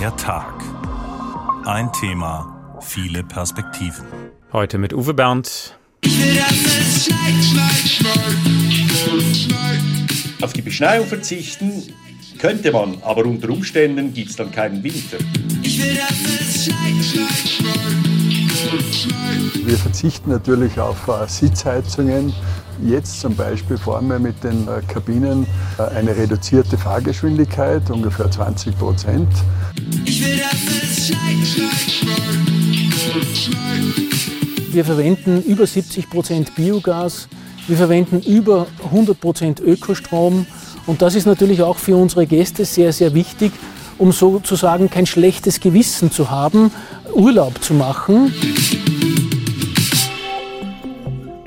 Der Tag. Ein Thema, viele Perspektiven. Heute mit Uwe Bernd. Auf die Beschneiung verzichten könnte man, aber unter Umständen gibt es dann keinen Winter. Wir verzichten natürlich auf äh, Sitzheizungen. Jetzt zum Beispiel fahren wir mit den äh, Kabinen äh, eine reduzierte Fahrgeschwindigkeit, ungefähr 20 Prozent. Wir verwenden über 70 Prozent Biogas. Wir verwenden über 100 Prozent Ökostrom. Und das ist natürlich auch für unsere Gäste sehr, sehr wichtig, um sozusagen kein schlechtes Gewissen zu haben, Urlaub zu machen.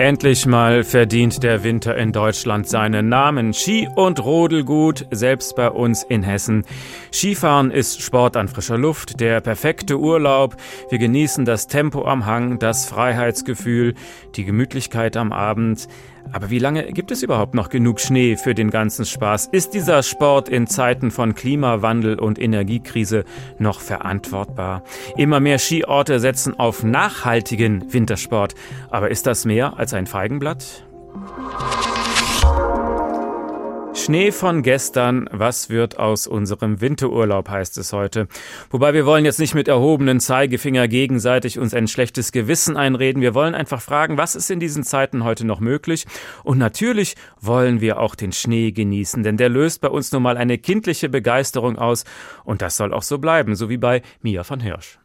Endlich mal verdient der Winter in Deutschland seinen Namen. Ski und Rodelgut, selbst bei uns in Hessen. Skifahren ist Sport an frischer Luft, der perfekte Urlaub. Wir genießen das Tempo am Hang, das Freiheitsgefühl, die Gemütlichkeit am Abend. Aber wie lange gibt es überhaupt noch genug Schnee für den ganzen Spaß? Ist dieser Sport in Zeiten von Klimawandel und Energiekrise noch verantwortbar? Immer mehr Skiorte setzen auf nachhaltigen Wintersport. Aber ist das mehr als ein Feigenblatt? Schnee von gestern, was wird aus unserem Winterurlaub, heißt es heute. Wobei wir wollen jetzt nicht mit erhobenen Zeigefinger gegenseitig uns ein schlechtes Gewissen einreden. Wir wollen einfach fragen, was ist in diesen Zeiten heute noch möglich? Und natürlich wollen wir auch den Schnee genießen, denn der löst bei uns nun mal eine kindliche Begeisterung aus. Und das soll auch so bleiben, so wie bei Mia von Hirsch.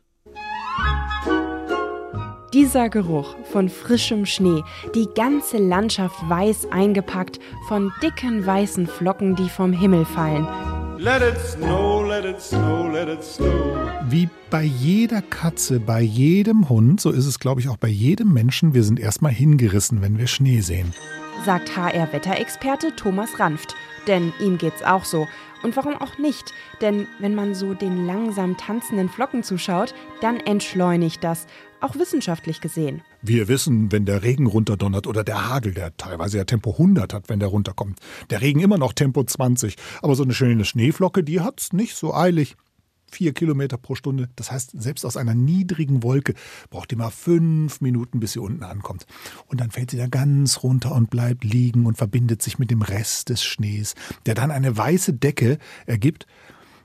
Dieser Geruch von frischem Schnee, die ganze Landschaft weiß eingepackt von dicken weißen Flocken, die vom Himmel fallen. Let it snow, let it snow, let it snow. Wie bei jeder Katze, bei jedem Hund, so ist es, glaube ich, auch bei jedem Menschen. Wir sind erstmal hingerissen, wenn wir Schnee sehen. Sagt HR-Wetterexperte Thomas Ranft. Denn ihm geht's auch so. Und warum auch nicht? Denn wenn man so den langsam tanzenden Flocken zuschaut, dann entschleunigt das, auch wissenschaftlich gesehen. Wir wissen, wenn der Regen runterdonnert oder der Hagel, der teilweise ja Tempo 100 hat, wenn der runterkommt. Der Regen immer noch Tempo 20. Aber so eine schöne Schneeflocke, die hat's nicht so eilig vier Kilometer pro Stunde. Das heißt, selbst aus einer niedrigen Wolke braucht die mal fünf Minuten, bis sie unten ankommt. Und dann fällt sie da ganz runter und bleibt liegen und verbindet sich mit dem Rest des Schnees, der dann eine weiße Decke ergibt,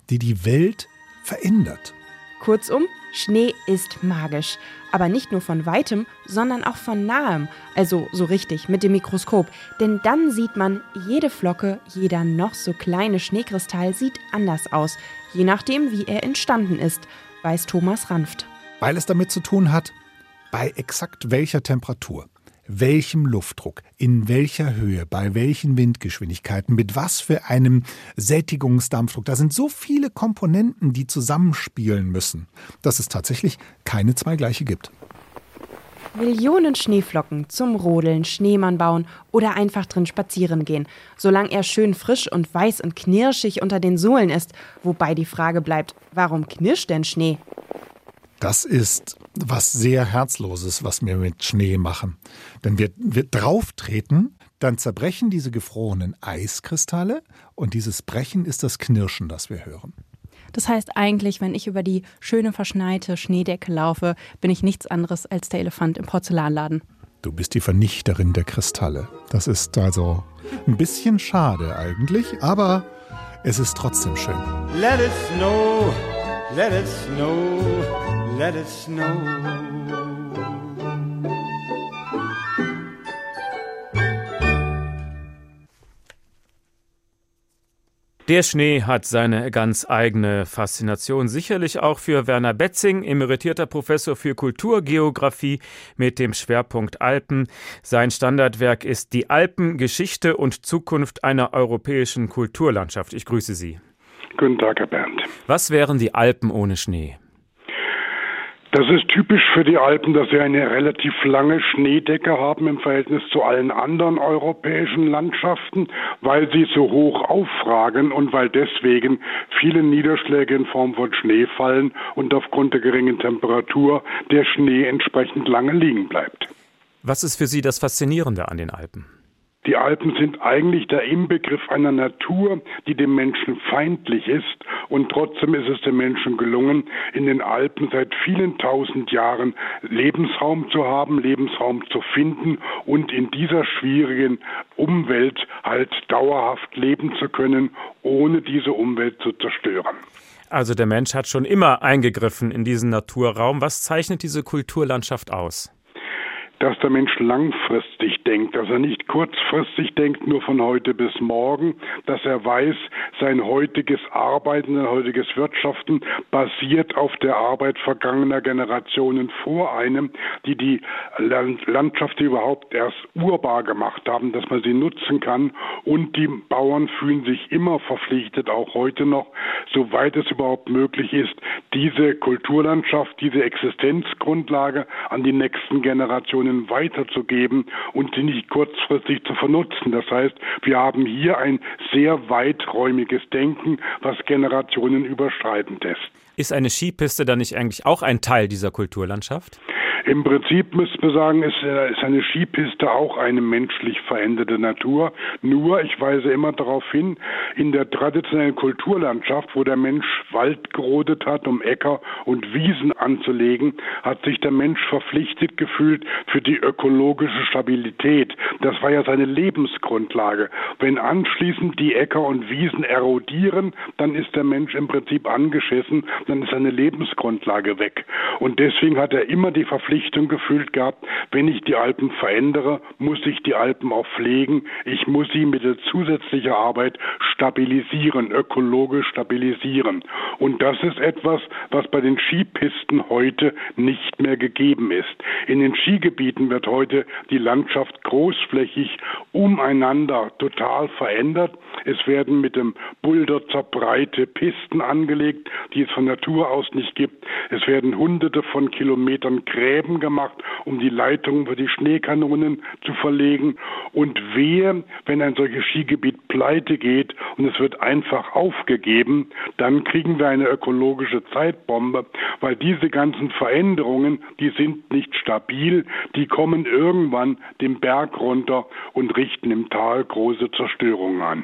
die die Welt verändert. Kurzum, Schnee ist magisch. Aber nicht nur von weitem, sondern auch von nahem. Also so richtig mit dem Mikroskop. Denn dann sieht man, jede Flocke, jeder noch so kleine Schneekristall sieht anders aus. Je nachdem, wie er entstanden ist, weiß Thomas Ranft. Weil es damit zu tun hat, bei exakt welcher Temperatur welchem Luftdruck, in welcher Höhe, bei welchen Windgeschwindigkeiten, mit was für einem Sättigungsdampfdruck. Da sind so viele Komponenten, die zusammenspielen müssen, dass es tatsächlich keine zwei gleiche gibt. Millionen Schneeflocken zum Rodeln, Schneemann bauen oder einfach drin spazieren gehen, solange er schön frisch und weiß und knirschig unter den Sohlen ist. Wobei die Frage bleibt, warum knirscht denn Schnee? Das ist was sehr Herzloses, was wir mit Schnee machen. Denn wir, wir drauftreten, dann zerbrechen diese gefrorenen Eiskristalle und dieses Brechen ist das Knirschen, das wir hören. Das heißt eigentlich, wenn ich über die schöne verschneite Schneedecke laufe, bin ich nichts anderes als der Elefant im Porzellanladen. Du bist die Vernichterin der Kristalle. Das ist also ein bisschen schade eigentlich, aber es ist trotzdem schön. Let it snow, let it snow let it snow. Der Schnee hat seine ganz eigene Faszination, sicherlich auch für Werner Betzing, emeritierter Professor für Kulturgeografie mit dem Schwerpunkt Alpen. Sein Standardwerk ist Die Alpen, Geschichte und Zukunft einer europäischen Kulturlandschaft. Ich grüße Sie. Guten Tag, Herr Bernd. Was wären die Alpen ohne Schnee? Das ist typisch für die Alpen, dass sie eine relativ lange Schneedecke haben im Verhältnis zu allen anderen europäischen Landschaften, weil sie so hoch auffragen und weil deswegen viele Niederschläge in Form von Schnee fallen und aufgrund der geringen Temperatur der Schnee entsprechend lange liegen bleibt. Was ist für Sie das Faszinierende an den Alpen? Die Alpen sind eigentlich der Inbegriff einer Natur, die dem Menschen feindlich ist und trotzdem ist es dem Menschen gelungen, in den Alpen seit vielen tausend Jahren Lebensraum zu haben, Lebensraum zu finden und in dieser schwierigen Umwelt halt dauerhaft leben zu können, ohne diese Umwelt zu zerstören. Also der Mensch hat schon immer eingegriffen in diesen Naturraum. Was zeichnet diese Kulturlandschaft aus? Dass der Mensch langfristig denkt, dass er nicht kurzfristig denkt, nur von heute bis morgen, dass er weiß, sein heutiges Arbeiten, sein heutiges Wirtschaften basiert auf der Arbeit vergangener Generationen vor einem, die die Landschaft überhaupt erst urbar gemacht haben, dass man sie nutzen kann. Und die Bauern fühlen sich immer verpflichtet, auch heute noch, soweit es überhaupt möglich ist, diese Kulturlandschaft, diese Existenzgrundlage an die nächsten Generationen Unternehmen weiterzugeben und sie nicht kurzfristig zu vernutzen. Das heißt, wir haben hier ein sehr weiträumiges Denken, was Generationen überschreitend ist. Ist eine Skipiste dann nicht eigentlich auch ein Teil dieser Kulturlandschaft? Im Prinzip müsste man sagen, ist, äh, ist eine Skipiste auch eine menschlich veränderte Natur. Nur, ich weise immer darauf hin, in der traditionellen Kulturlandschaft, wo der Mensch Wald gerodet hat, um Äcker und Wiesen anzulegen, hat sich der Mensch verpflichtet gefühlt für die ökologische Stabilität. Das war ja seine Lebensgrundlage. Wenn anschließend die Äcker und Wiesen erodieren, dann ist der Mensch im Prinzip angeschissen, dann ist seine Lebensgrundlage weg. Und deswegen hat er immer die Verpflichtung, Verpflichtung gefühlt gehabt, wenn ich die Alpen verändere, muss ich die Alpen auch pflegen. Ich muss sie mit der zusätzlichen Arbeit stabilisieren, ökologisch stabilisieren. Und das ist etwas, was bei den Skipisten heute nicht mehr gegeben ist. In den Skigebieten wird heute die Landschaft großflächig umeinander total verändert. Es werden mit dem Bulldozer breite Pisten angelegt, die es von Natur aus nicht gibt. Es werden hunderte von Kilometern Gräben Gräben gemacht, um die Leitungen für die Schneekanonen zu verlegen. Und wehe, wenn ein solches Skigebiet pleite geht und es wird einfach aufgegeben, dann kriegen wir eine ökologische Zeitbombe, weil diese ganzen Veränderungen, die sind nicht stabil, die kommen irgendwann den Berg runter und richten im Tal große Zerstörungen an.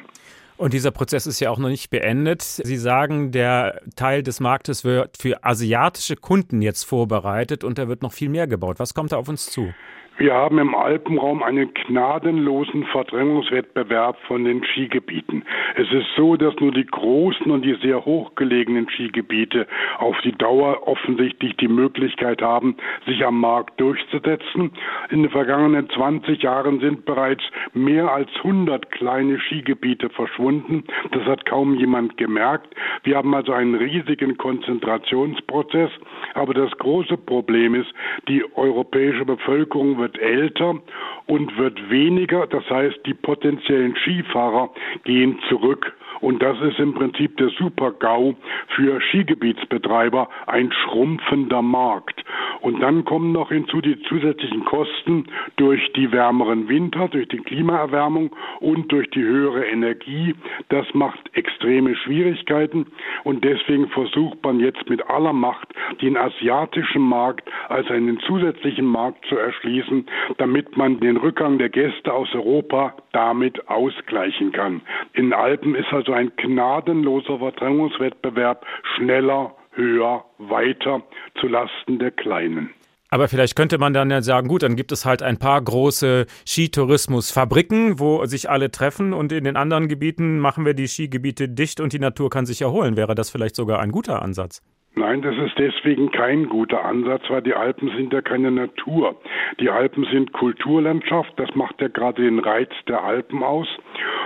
Und dieser Prozess ist ja auch noch nicht beendet. Sie sagen, der Teil des Marktes wird für asiatische Kunden jetzt vorbereitet und da wird noch viel mehr gebaut. Was kommt da auf uns zu? Wir haben im Alpenraum einen gnadenlosen Verdrängungswettbewerb von den Skigebieten. Es ist so, dass nur die großen und die sehr hochgelegenen Skigebiete auf die Dauer offensichtlich die Möglichkeit haben, sich am Markt durchzusetzen. In den vergangenen 20 Jahren sind bereits mehr als 100 kleine Skigebiete verschwunden. Das hat kaum jemand gemerkt. Wir haben also einen riesigen Konzentrationsprozess. Aber das große Problem ist, die europäische Bevölkerung wird älter und wird weniger. Das heißt, die potenziellen Skifahrer gehen zurück. Und das ist im Prinzip der Super-GAU für Skigebietsbetreiber, ein schrumpfender Markt. Und dann kommen noch hinzu die zusätzlichen Kosten durch die wärmeren Winter, durch die Klimaerwärmung und durch die höhere Energie. Das macht extreme Schwierigkeiten und deswegen versucht man jetzt mit aller Macht, den asiatischen Markt als einen zusätzlichen Markt zu erschließen, damit man den Rückgang der Gäste aus Europa damit ausgleichen kann. In Alpen ist also ein gnadenloser Verdrängungswettbewerb schneller, höher, weiter zu Lasten der Kleinen. Aber vielleicht könnte man dann ja sagen, gut, dann gibt es halt ein paar große Skitourismusfabriken, wo sich alle treffen und in den anderen Gebieten machen wir die Skigebiete dicht und die Natur kann sich erholen. Wäre das vielleicht sogar ein guter Ansatz? Nein, das ist deswegen kein guter Ansatz, weil die Alpen sind ja keine Natur. Die Alpen sind Kulturlandschaft, das macht ja gerade den Reiz der Alpen aus.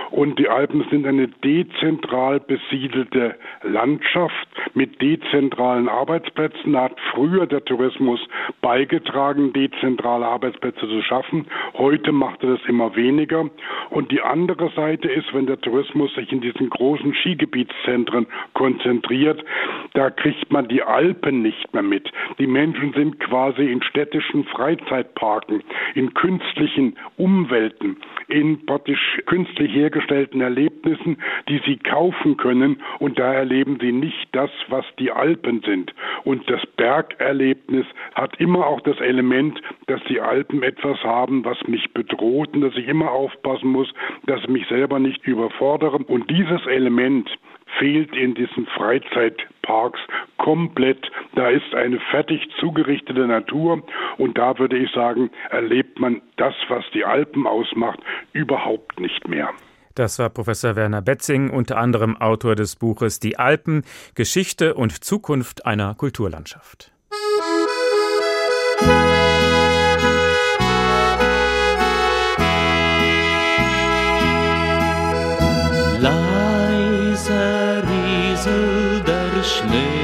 Und die Alpen sind eine dezentral besiedelte Landschaft mit dezentralen Arbeitsplätzen. Da hat früher der Tourismus beigetragen, dezentrale Arbeitsplätze zu schaffen. Heute macht er das immer weniger. Und die andere Seite ist, wenn der Tourismus sich in diesen großen Skigebietszentren konzentriert, da kriegt man man die Alpen nicht mehr mit. Die Menschen sind quasi in städtischen Freizeitparken, in künstlichen Umwelten, in praktisch künstlich hergestellten Erlebnissen, die sie kaufen können und da erleben sie nicht das, was die Alpen sind. Und das Bergerlebnis hat immer auch das Element, dass die Alpen etwas haben, was mich bedroht und dass ich immer aufpassen muss, dass ich mich selber nicht überfordere. Und dieses Element fehlt in diesen Freizeitparks komplett. Da ist eine fertig zugerichtete Natur und da würde ich sagen, erlebt man das, was die Alpen ausmacht, überhaupt nicht mehr. Das war Professor Werner Betzing, unter anderem Autor des Buches Die Alpen, Geschichte und Zukunft einer Kulturlandschaft. śnieg.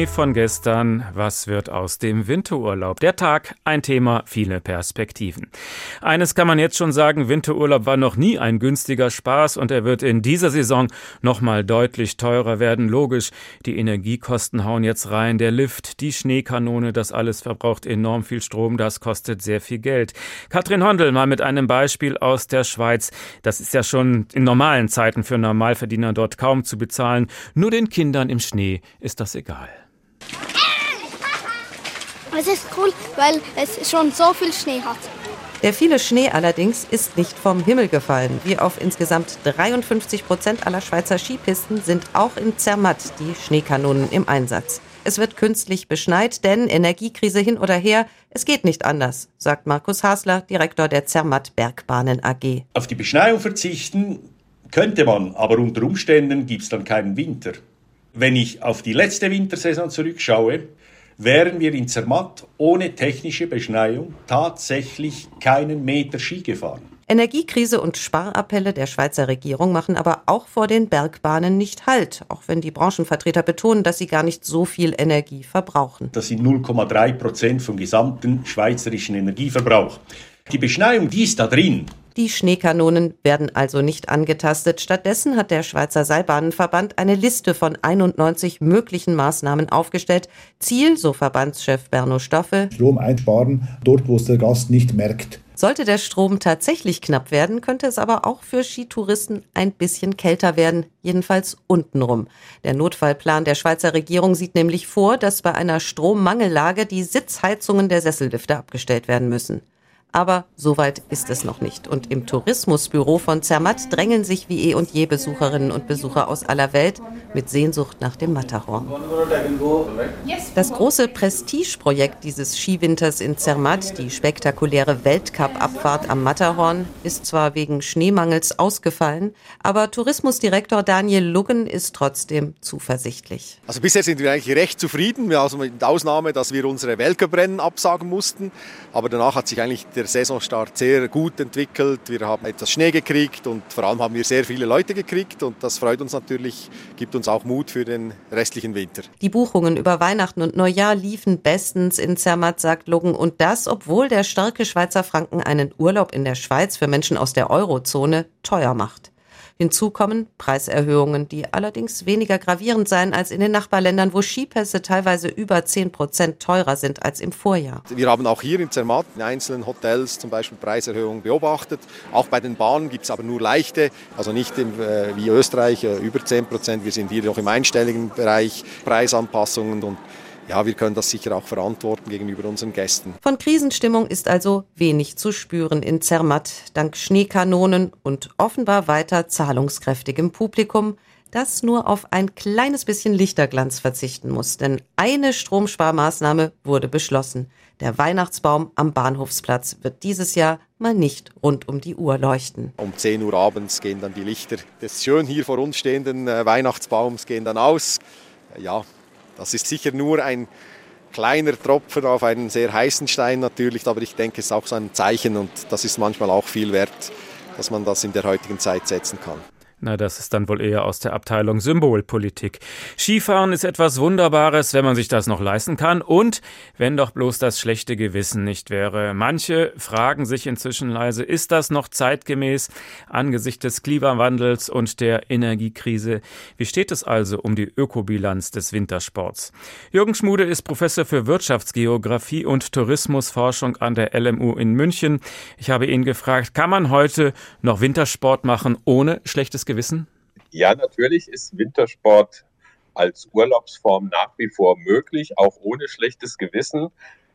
Schnee von gestern, was wird aus dem Winterurlaub? Der Tag, ein Thema, viele Perspektiven. Eines kann man jetzt schon sagen, Winterurlaub war noch nie ein günstiger Spaß und er wird in dieser Saison nochmal deutlich teurer werden. Logisch, die Energiekosten hauen jetzt rein, der Lift, die Schneekanone, das alles verbraucht enorm viel Strom, das kostet sehr viel Geld. Katrin Hondel mal mit einem Beispiel aus der Schweiz. Das ist ja schon in normalen Zeiten für Normalverdiener dort kaum zu bezahlen. Nur den Kindern im Schnee ist das egal. Es ist cool, weil es schon so viel Schnee hat. Der viele Schnee allerdings ist nicht vom Himmel gefallen. Wie auf insgesamt 53 Prozent aller Schweizer Skipisten sind auch in Zermatt die Schneekanonen im Einsatz. Es wird künstlich beschneit, denn Energiekrise hin oder her, es geht nicht anders, sagt Markus Hasler, Direktor der Zermatt Bergbahnen AG. Auf die Beschneiung verzichten könnte man, aber unter Umständen gibt es dann keinen Winter. Wenn ich auf die letzte Wintersaison zurückschaue, wären wir in Zermatt ohne technische Beschneiung tatsächlich keinen Meter Ski gefahren. Energiekrise und Sparappelle der Schweizer Regierung machen aber auch vor den Bergbahnen nicht Halt, auch wenn die Branchenvertreter betonen, dass sie gar nicht so viel Energie verbrauchen. Das sind 0,3 Prozent vom gesamten schweizerischen Energieverbrauch. Die Beschneiung, die ist da drin. Die Schneekanonen werden also nicht angetastet. Stattdessen hat der Schweizer Seilbahnenverband eine Liste von 91 möglichen Maßnahmen aufgestellt. Ziel, so Verbandschef Berno Stoffe, Strom einsparen, dort wo es der Gast nicht merkt. Sollte der Strom tatsächlich knapp werden, könnte es aber auch für Skitouristen ein bisschen kälter werden, jedenfalls untenrum. Der Notfallplan der Schweizer Regierung sieht nämlich vor, dass bei einer Strommangellage die Sitzheizungen der Sessellifte abgestellt werden müssen. Aber so weit ist es noch nicht. Und im Tourismusbüro von Zermatt drängen sich wie eh und je Besucherinnen und Besucher aus aller Welt mit Sehnsucht nach dem Matterhorn. Das große Prestigeprojekt dieses Skiwinters in Zermatt, die spektakuläre Weltcup-Abfahrt am Matterhorn, ist zwar wegen Schneemangels ausgefallen, aber Tourismusdirektor Daniel Luggen ist trotzdem zuversichtlich. Also bisher sind wir eigentlich recht zufrieden, also mit Ausnahme, dass wir unsere Weltcuprennen absagen mussten. Aber danach hat sich eigentlich Saisonstart sehr gut entwickelt. Wir haben etwas Schnee gekriegt und vor allem haben wir sehr viele Leute gekriegt und das freut uns natürlich, gibt uns auch Mut für den restlichen Winter. Die Buchungen über Weihnachten und Neujahr liefen bestens in Zermatt, sagt Luggen. Und das, obwohl der starke Schweizer Franken einen Urlaub in der Schweiz für Menschen aus der Eurozone teuer macht. Hinzu kommen Preiserhöhungen, die allerdings weniger gravierend seien als in den Nachbarländern, wo Skipässe teilweise über 10 Prozent teurer sind als im Vorjahr. Wir haben auch hier in Zermatt in einzelnen Hotels zum Beispiel Preiserhöhungen beobachtet. Auch bei den Bahnen gibt es aber nur leichte, also nicht im, äh, wie Österreich äh, über 10 Prozent. Wir sind hier noch im einstelligen Bereich Preisanpassungen und ja, wir können das sicher auch verantworten gegenüber unseren Gästen. Von Krisenstimmung ist also wenig zu spüren in Zermatt, dank Schneekanonen und offenbar weiter zahlungskräftigem Publikum, das nur auf ein kleines bisschen Lichterglanz verzichten muss. Denn eine Stromsparmaßnahme wurde beschlossen. Der Weihnachtsbaum am Bahnhofsplatz wird dieses Jahr mal nicht rund um die Uhr leuchten. Um 10 Uhr abends gehen dann die Lichter des schön hier vor uns stehenden äh, Weihnachtsbaums gehen dann aus. Ja, das ist sicher nur ein kleiner Tropfen auf einen sehr heißen Stein natürlich, aber ich denke, es ist auch so ein Zeichen und das ist manchmal auch viel wert, dass man das in der heutigen Zeit setzen kann. Na, das ist dann wohl eher aus der Abteilung Symbolpolitik. Skifahren ist etwas Wunderbares, wenn man sich das noch leisten kann und wenn doch bloß das schlechte Gewissen nicht wäre. Manche fragen sich inzwischen leise, ist das noch zeitgemäß angesichts des Klimawandels und der Energiekrise? Wie steht es also um die Ökobilanz des Wintersports? Jürgen Schmude ist Professor für Wirtschaftsgeografie und Tourismusforschung an der LMU in München. Ich habe ihn gefragt, kann man heute noch Wintersport machen ohne schlechtes Gewissen? Ja, natürlich ist Wintersport als Urlaubsform nach wie vor möglich, auch ohne schlechtes Gewissen.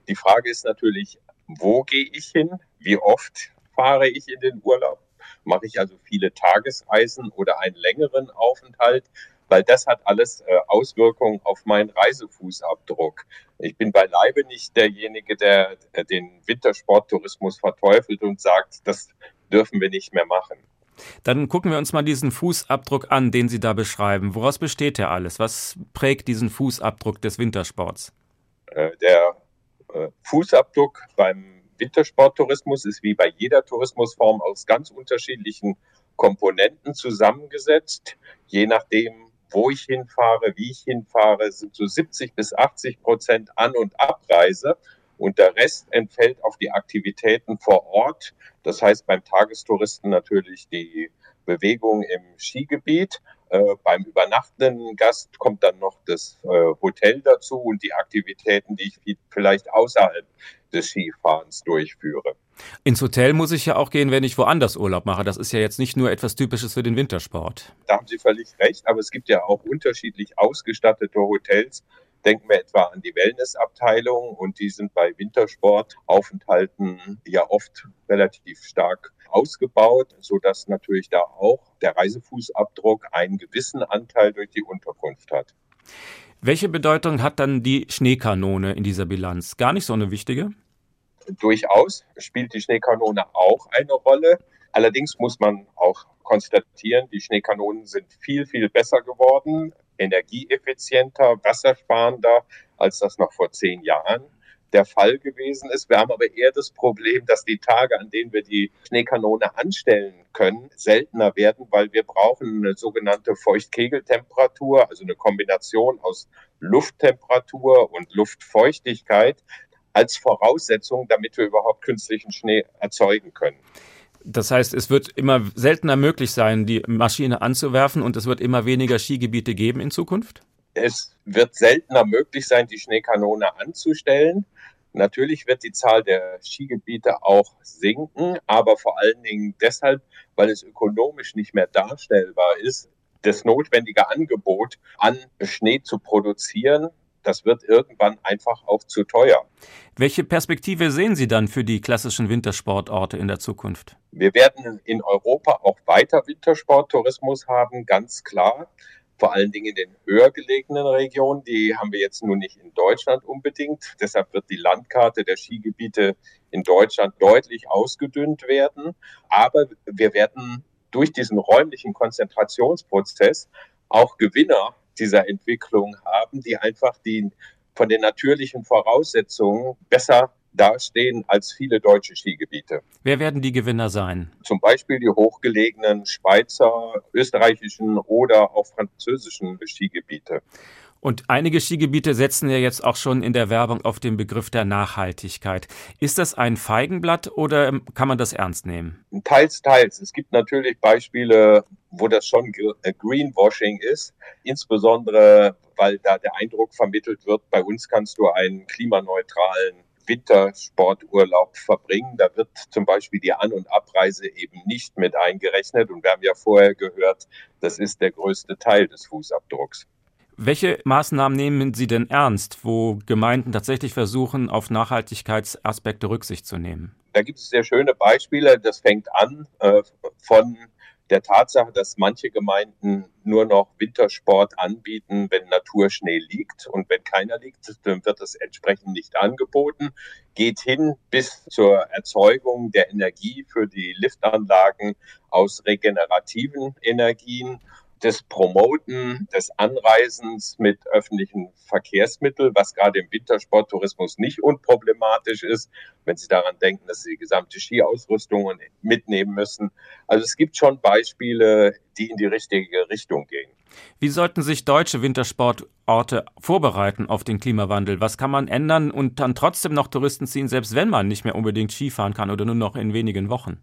Die Frage ist natürlich, wo gehe ich hin? Wie oft fahre ich in den Urlaub? Mache ich also viele Tagesreisen oder einen längeren Aufenthalt? Weil das hat alles äh, Auswirkungen auf meinen Reisefußabdruck. Ich bin beileibe nicht derjenige, der äh, den Wintersporttourismus verteufelt und sagt, das dürfen wir nicht mehr machen. Dann gucken wir uns mal diesen Fußabdruck an, den Sie da beschreiben. Woraus besteht der alles? Was prägt diesen Fußabdruck des Wintersports? Äh, der äh, Fußabdruck beim Wintersporttourismus ist wie bei jeder Tourismusform aus ganz unterschiedlichen Komponenten zusammengesetzt. Je nachdem, wo ich hinfahre, wie ich hinfahre, sind so 70 bis 80 Prozent An- und Abreise und der Rest entfällt auf die Aktivitäten vor Ort. Das heißt beim Tagestouristen natürlich die Bewegung im Skigebiet. Äh, beim übernachtenden Gast kommt dann noch das äh, Hotel dazu und die Aktivitäten, die ich vielleicht außerhalb des Skifahrens durchführe. Ins Hotel muss ich ja auch gehen, wenn ich woanders Urlaub mache. Das ist ja jetzt nicht nur etwas Typisches für den Wintersport. Da haben Sie völlig recht, aber es gibt ja auch unterschiedlich ausgestattete Hotels, Denken wir etwa an die Wellnessabteilung und die sind bei Wintersportaufenthalten ja oft relativ stark ausgebaut, sodass natürlich da auch der Reisefußabdruck einen gewissen Anteil durch die Unterkunft hat. Welche Bedeutung hat dann die Schneekanone in dieser Bilanz? Gar nicht so eine wichtige? Durchaus spielt die Schneekanone auch eine Rolle. Allerdings muss man auch konstatieren, die Schneekanonen sind viel, viel besser geworden energieeffizienter, wassersparender, als das noch vor zehn Jahren der Fall gewesen ist. Wir haben aber eher das Problem, dass die Tage, an denen wir die Schneekanone anstellen können, seltener werden, weil wir brauchen eine sogenannte Feuchtkegeltemperatur, also eine Kombination aus Lufttemperatur und Luftfeuchtigkeit als Voraussetzung, damit wir überhaupt künstlichen Schnee erzeugen können. Das heißt, es wird immer seltener möglich sein, die Maschine anzuwerfen und es wird immer weniger Skigebiete geben in Zukunft? Es wird seltener möglich sein, die Schneekanone anzustellen. Natürlich wird die Zahl der Skigebiete auch sinken, aber vor allen Dingen deshalb, weil es ökonomisch nicht mehr darstellbar ist, das notwendige Angebot an Schnee zu produzieren, das wird irgendwann einfach auch zu teuer. Welche Perspektive sehen Sie dann für die klassischen Wintersportorte in der Zukunft? Wir werden in Europa auch weiter Wintersporttourismus haben, ganz klar. Vor allen Dingen in den höher gelegenen Regionen. Die haben wir jetzt nur nicht in Deutschland unbedingt. Deshalb wird die Landkarte der Skigebiete in Deutschland deutlich ausgedünnt werden. Aber wir werden durch diesen räumlichen Konzentrationsprozess auch Gewinner dieser Entwicklung haben, die einfach die von den natürlichen Voraussetzungen besser dastehen als viele deutsche Skigebiete. Wer werden die Gewinner sein? Zum Beispiel die hochgelegenen Schweizer, österreichischen oder auch französischen Skigebiete. Und einige Skigebiete setzen ja jetzt auch schon in der Werbung auf den Begriff der Nachhaltigkeit. Ist das ein Feigenblatt oder kann man das ernst nehmen? Teils, teils. Es gibt natürlich Beispiele, wo das schon äh, Greenwashing ist, insbesondere weil da der Eindruck vermittelt wird, bei uns kannst du einen klimaneutralen Wintersporturlaub verbringen. Da wird zum Beispiel die An- und Abreise eben nicht mit eingerechnet. Und wir haben ja vorher gehört, das ist der größte Teil des Fußabdrucks. Welche Maßnahmen nehmen Sie denn ernst, wo Gemeinden tatsächlich versuchen, auf Nachhaltigkeitsaspekte Rücksicht zu nehmen? Da gibt es sehr schöne Beispiele. Das fängt an äh, von der Tatsache, dass manche Gemeinden nur noch Wintersport anbieten, wenn Naturschnee liegt. Und wenn keiner liegt, dann wird das entsprechend nicht angeboten. Geht hin bis zur Erzeugung der Energie für die Liftanlagen aus regenerativen Energien des Promoten, des Anreisens mit öffentlichen Verkehrsmitteln, was gerade im Wintersporttourismus nicht unproblematisch ist, wenn Sie daran denken, dass Sie die gesamte Skiausrüstung mitnehmen müssen. Also es gibt schon Beispiele, die in die richtige Richtung gehen. Wie sollten sich deutsche Wintersportorte vorbereiten auf den Klimawandel? Was kann man ändern und dann trotzdem noch Touristen ziehen, selbst wenn man nicht mehr unbedingt Skifahren kann oder nur noch in wenigen Wochen?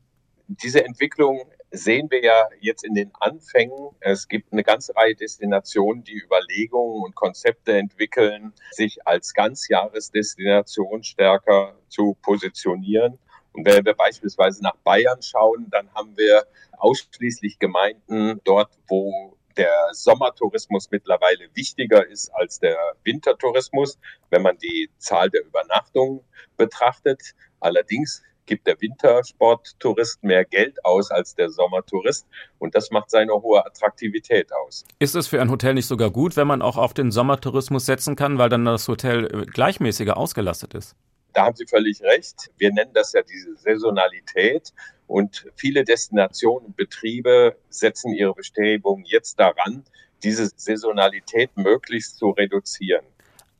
Diese Entwicklung sehen wir ja jetzt in den Anfängen. Es gibt eine ganze Reihe Destinationen, die Überlegungen und Konzepte entwickeln, sich als Ganzjahresdestination stärker zu positionieren. Und wenn wir beispielsweise nach Bayern schauen, dann haben wir ausschließlich Gemeinden dort, wo der Sommertourismus mittlerweile wichtiger ist als der Wintertourismus, wenn man die Zahl der Übernachtungen betrachtet. Allerdings gibt der Wintersporttourist mehr Geld aus als der Sommertourist und das macht seine hohe Attraktivität aus. Ist es für ein Hotel nicht sogar gut, wenn man auch auf den Sommertourismus setzen kann, weil dann das Hotel äh, gleichmäßiger ausgelastet ist? Da haben Sie völlig recht. Wir nennen das ja diese Saisonalität. Und viele Destinationen und Betriebe setzen ihre Bestrebungen jetzt daran, diese Saisonalität möglichst zu reduzieren.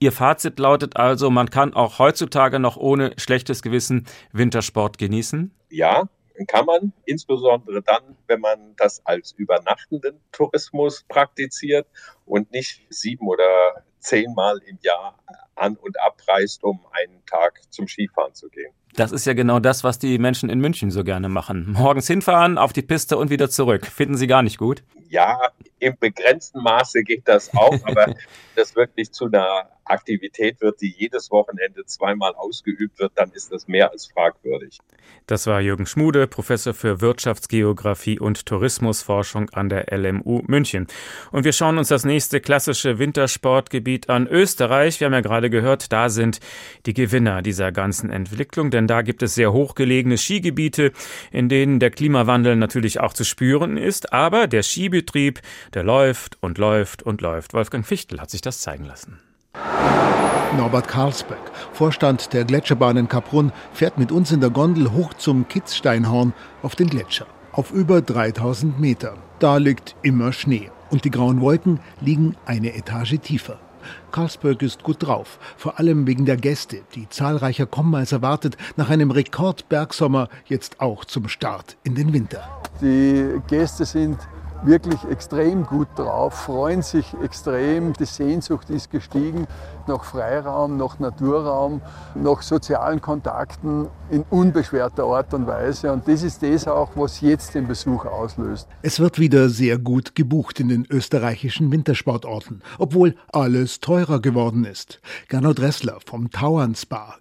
Ihr Fazit lautet also, man kann auch heutzutage noch ohne schlechtes Gewissen Wintersport genießen? Ja, kann man, insbesondere dann, wenn man das als übernachtenden Tourismus praktiziert und nicht sieben oder zehnmal im Jahr an und abreist, um einen Tag zum Skifahren zu gehen. Das ist ja genau das, was die Menschen in München so gerne machen. Morgens hinfahren, auf die Piste und wieder zurück. Finden Sie gar nicht gut? Ja, im begrenzten Maße geht das auch, aber das wirklich zu einer Aktivität wird, die jedes Wochenende zweimal ausgeübt wird, dann ist das mehr als fragwürdig. Das war Jürgen Schmude, Professor für Wirtschaftsgeografie und Tourismusforschung an der LMU München. Und wir schauen uns das nächste klassische Wintersportgebiet an, Österreich. Wir haben ja gerade gehört, da sind die Gewinner dieser ganzen Entwicklung, denn da gibt es sehr hochgelegene Skigebiete, in denen der Klimawandel natürlich auch zu spüren ist, aber der Skibetrieb, der läuft und läuft und läuft. Wolfgang Fichtel hat sich das zeigen lassen. Norbert Karlsberg, Vorstand der Gletscherbahn in Kaprun, fährt mit uns in der Gondel hoch zum Kitzsteinhorn auf den Gletscher. Auf über 3000 Meter. Da liegt immer Schnee. Und die grauen Wolken liegen eine Etage tiefer. Karlsberg ist gut drauf, vor allem wegen der Gäste, die zahlreicher kommen als erwartet, nach einem Rekordbergsommer jetzt auch zum Start in den Winter. Die Gäste sind wirklich extrem gut drauf, freuen sich extrem. Die Sehnsucht ist gestiegen nach Freiraum, nach Naturraum, nach sozialen Kontakten in unbeschwerter Art und Weise. Und das ist das auch, was jetzt den Besuch auslöst. Es wird wieder sehr gut gebucht in den österreichischen Wintersportorten, obwohl alles teurer geworden ist. Gernot Dressler vom Tauern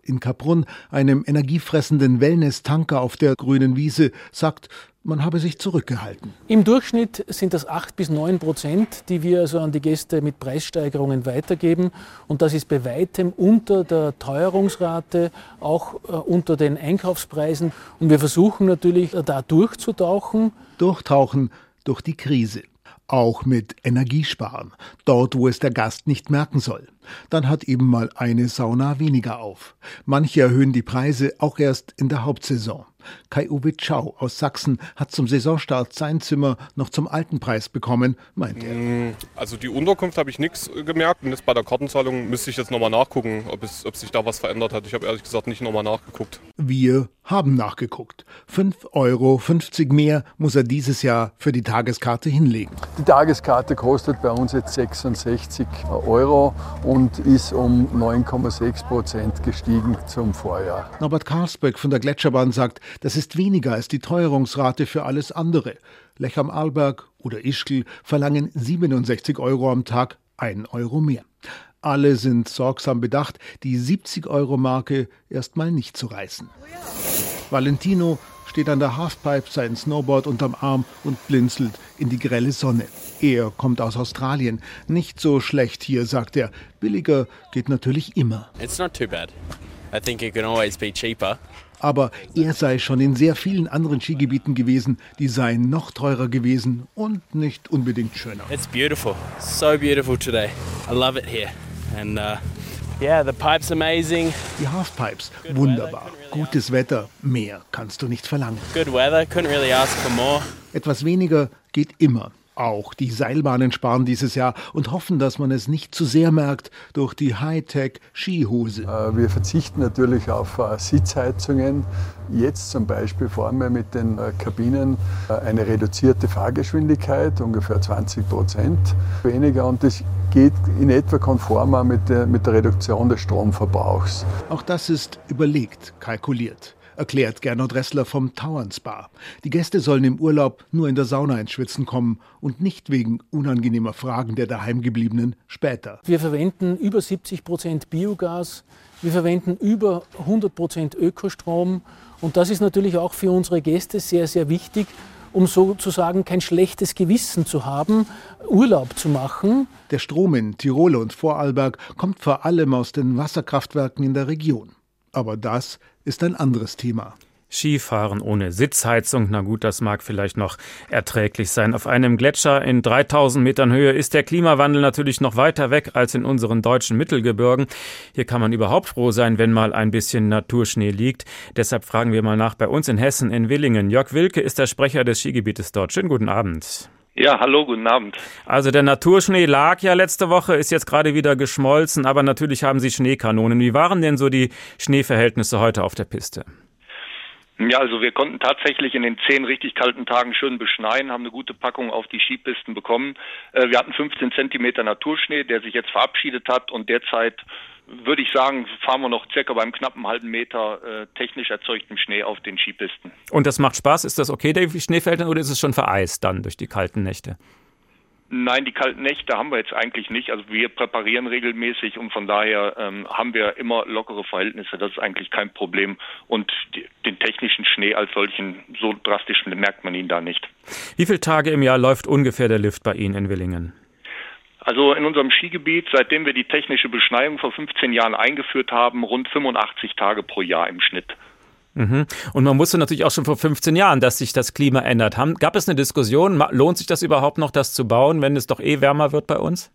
in Kaprun, einem energiefressenden Wellness-Tanker auf der grünen Wiese, sagt, man habe sich zurückgehalten. Im Durchschnitt sind das 8 bis 9 Prozent, die wir also an die Gäste mit Preissteigerungen weitergeben. Und das ist bei weitem unter der Teuerungsrate, auch äh, unter den Einkaufspreisen. Und wir versuchen natürlich äh, da durchzutauchen. Durchtauchen durch die Krise auch mit Energiesparen, dort wo es der Gast nicht merken soll. Dann hat eben mal eine Sauna weniger auf. Manche erhöhen die Preise auch erst in der Hauptsaison. Kai-Uwe Tschau aus Sachsen hat zum Saisonstart sein Zimmer noch zum alten Preis bekommen, meint er. Mm, also die Unterkunft habe ich nichts gemerkt und jetzt bei der Kartenzahlung müsste ich jetzt nochmal nachgucken, ob, es, ob sich da was verändert hat. Ich habe ehrlich gesagt nicht nochmal nachgeguckt. Wir haben nachgeguckt. 5,50 Euro mehr muss er dieses Jahr für die Tageskarte hinlegen. Die Tageskarte kostet bei uns jetzt 66 Euro und ist um 9,6 Prozent gestiegen zum Vorjahr. Norbert Karlsberg von der Gletscherbahn sagt, das ist weniger als die Teuerungsrate für alles andere. Lech am Arlberg oder Ischgl verlangen 67 Euro am Tag, 1 Euro mehr. Alle sind sorgsam bedacht, die 70-Euro-Marke erstmal nicht zu reißen. Valentino steht an der Halfpipe, sein Snowboard unterm Arm und blinzelt in die grelle Sonne. Er kommt aus Australien. Nicht so schlecht hier, sagt er. Billiger geht natürlich immer. It's not too bad. I think it can always be cheaper. Aber er sei schon in sehr vielen anderen Skigebieten gewesen, die seien noch teurer gewesen und nicht unbedingt schöner. It's beautiful. So beautiful today. I love it here. And uh, yeah, the pipe's amazing. Die Halfpipes, wunderbar. Gutes Wetter, mehr kannst du nicht verlangen. Good weather, couldn't really ask for more. Etwas weniger geht immer, Auch die Seilbahnen sparen dieses Jahr und hoffen, dass man es nicht zu sehr merkt durch die Hightech-Skihose. Äh, wir verzichten natürlich auf äh, Sitzheizungen. Jetzt zum Beispiel fahren wir mit den äh, Kabinen eine reduzierte Fahrgeschwindigkeit, ungefähr 20 Prozent weniger. Und das geht in etwa konform mit der, mit der Reduktion des Stromverbrauchs. Auch das ist überlegt, kalkuliert erklärt Gernot Ressler vom Tauern Spa. Die Gäste sollen im Urlaub nur in der Sauna ins Schwitzen kommen und nicht wegen unangenehmer Fragen der Daheimgebliebenen später. Wir verwenden über 70 Prozent Biogas, wir verwenden über 100 Prozent Ökostrom und das ist natürlich auch für unsere Gäste sehr, sehr wichtig, um sozusagen kein schlechtes Gewissen zu haben, Urlaub zu machen. Der Strom in Tirol und Vorarlberg kommt vor allem aus den Wasserkraftwerken in der Region. Aber das ist ein anderes Thema. Skifahren ohne Sitzheizung, na gut, das mag vielleicht noch erträglich sein. Auf einem Gletscher in 3000 Metern Höhe ist der Klimawandel natürlich noch weiter weg als in unseren deutschen Mittelgebirgen. Hier kann man überhaupt froh sein, wenn mal ein bisschen Naturschnee liegt. Deshalb fragen wir mal nach bei uns in Hessen in Willingen. Jörg Wilke ist der Sprecher des Skigebietes dort. Schönen guten Abend. Ja, hallo, guten Abend. Also der Naturschnee lag ja letzte Woche, ist jetzt gerade wieder geschmolzen, aber natürlich haben Sie Schneekanonen. Wie waren denn so die Schneeverhältnisse heute auf der Piste? Ja, also wir konnten tatsächlich in den zehn richtig kalten Tagen schön beschneien, haben eine gute Packung auf die Skipisten bekommen. Äh, wir hatten 15 Zentimeter Naturschnee, der sich jetzt verabschiedet hat und derzeit würde ich sagen, fahren wir noch circa beim knappen halben Meter äh, technisch erzeugtem Schnee auf den Skipisten. Und das macht Spaß? Ist das okay, der Schneefeldern, oder ist es schon vereist dann durch die kalten Nächte? Nein, die kalten Nächte haben wir jetzt eigentlich nicht. Also wir präparieren regelmäßig und von daher ähm, haben wir immer lockere Verhältnisse. Das ist eigentlich kein Problem. Und die, den technischen Schnee als solchen, so drastisch merkt man ihn da nicht. Wie viele Tage im Jahr läuft ungefähr der Lift bei Ihnen in Willingen? Also in unserem Skigebiet, seitdem wir die technische Beschneiung vor 15 Jahren eingeführt haben, rund 85 Tage pro Jahr im Schnitt. Mhm. Und man wusste natürlich auch schon vor 15 Jahren, dass sich das Klima ändert. Gab es eine Diskussion, lohnt sich das überhaupt noch, das zu bauen, wenn es doch eh wärmer wird bei uns?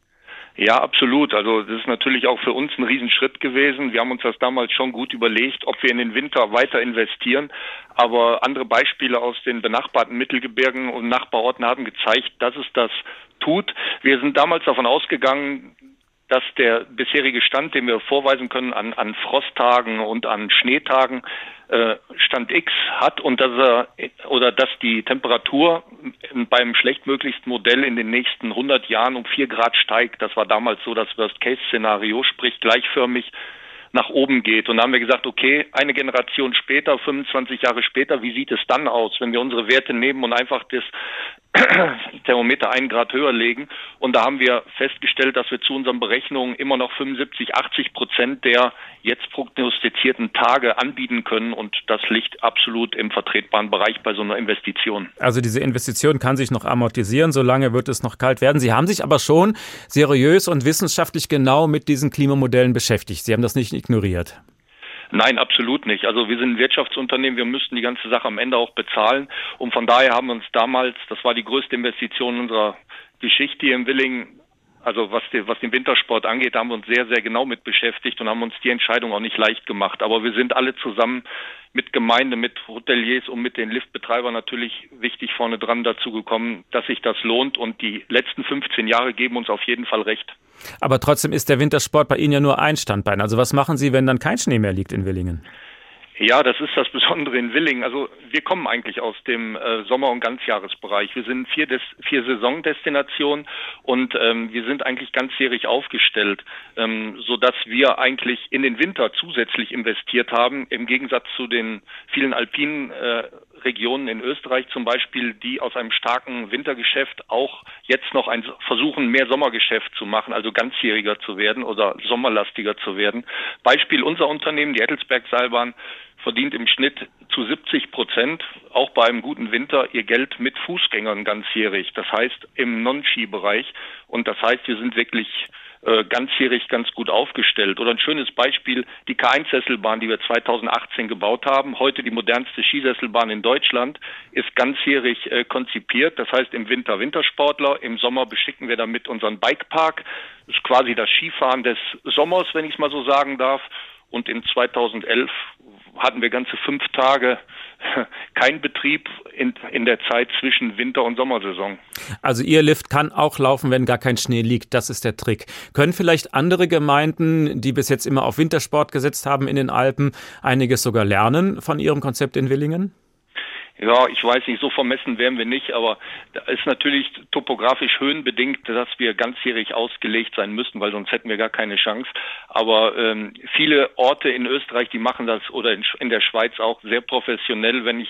Ja, absolut. Also das ist natürlich auch für uns ein Riesenschritt gewesen. Wir haben uns das damals schon gut überlegt, ob wir in den Winter weiter investieren. Aber andere Beispiele aus den benachbarten Mittelgebirgen und Nachbarorten haben gezeigt, dass es das tut. Wir sind damals davon ausgegangen, dass der bisherige Stand, den wir vorweisen können an, an Frosttagen und an Schneetagen, äh, Stand X hat und dass er oder dass die Temperatur beim schlechtmöglichsten Modell in den nächsten 100 Jahren um vier Grad steigt. Das war damals so das Worst-Case-Szenario, sprich gleichförmig nach oben geht. Und da haben wir gesagt, okay, eine Generation später, 25 Jahre später, wie sieht es dann aus, wenn wir unsere Werte nehmen und einfach das Thermometer einen Grad höher legen. Und da haben wir festgestellt, dass wir zu unseren Berechnungen immer noch 75, 80 Prozent der jetzt prognostizierten Tage anbieten können. Und das liegt absolut im vertretbaren Bereich bei so einer Investition. Also diese Investition kann sich noch amortisieren, solange wird es noch kalt werden. Sie haben sich aber schon seriös und wissenschaftlich genau mit diesen Klimamodellen beschäftigt. Sie haben das nicht ignoriert. Nein, absolut nicht. Also wir sind ein Wirtschaftsunternehmen, wir müssten die ganze Sache am Ende auch bezahlen. Und von daher haben wir uns damals, das war die größte Investition unserer Geschichte hier in Willingen, also was, die, was den Wintersport angeht, haben wir uns sehr, sehr genau mit beschäftigt und haben uns die Entscheidung auch nicht leicht gemacht. Aber wir sind alle zusammen mit Gemeinde, mit Hoteliers und mit den Liftbetreibern natürlich wichtig vorne dran dazu gekommen, dass sich das lohnt. Und die letzten 15 Jahre geben uns auf jeden Fall recht. Aber trotzdem ist der Wintersport bei Ihnen ja nur ein Standbein. Also was machen Sie, wenn dann kein Schnee mehr liegt in Willingen? Ja, das ist das Besondere in Willingen. Also wir kommen eigentlich aus dem äh, Sommer- und Ganzjahresbereich. Wir sind vier, Des vier Saisondestinationen und ähm, wir sind eigentlich ganzjährig aufgestellt, ähm, so dass wir eigentlich in den Winter zusätzlich investiert haben, im Gegensatz zu den vielen alpinen äh, Regionen in Österreich zum Beispiel, die aus einem starken Wintergeschäft auch jetzt noch ein versuchen, mehr Sommergeschäft zu machen, also ganzjähriger zu werden oder sommerlastiger zu werden. Beispiel unser Unternehmen, die Ettelsberg Seilbahn, verdient im Schnitt zu 70 Prozent, auch bei einem guten Winter, ihr Geld mit Fußgängern ganzjährig. Das heißt im Non-Ski-Bereich. Und das heißt, wir sind wirklich äh, ganzjährig ganz gut aufgestellt. Oder ein schönes Beispiel, die K1-Sesselbahn, die wir 2018 gebaut haben, heute die modernste Skisesselbahn in Deutschland, ist ganzjährig äh, konzipiert. Das heißt im Winter Wintersportler, im Sommer beschicken wir damit unseren Bikepark. Das ist quasi das Skifahren des Sommers, wenn ich es mal so sagen darf. Und in 2011 hatten wir ganze fünf Tage kein Betrieb in, in der Zeit zwischen Winter- und Sommersaison. Also Ihr Lift kann auch laufen, wenn gar kein Schnee liegt. Das ist der Trick. Können vielleicht andere Gemeinden, die bis jetzt immer auf Wintersport gesetzt haben in den Alpen, einiges sogar lernen von Ihrem Konzept in Willingen? Ja, ich weiß nicht, so vermessen wären wir nicht, aber da ist natürlich topografisch höhenbedingt, dass wir ganzjährig ausgelegt sein müssen, weil sonst hätten wir gar keine Chance. Aber ähm, viele Orte in Österreich, die machen das oder in, in der Schweiz auch sehr professionell. Wenn ich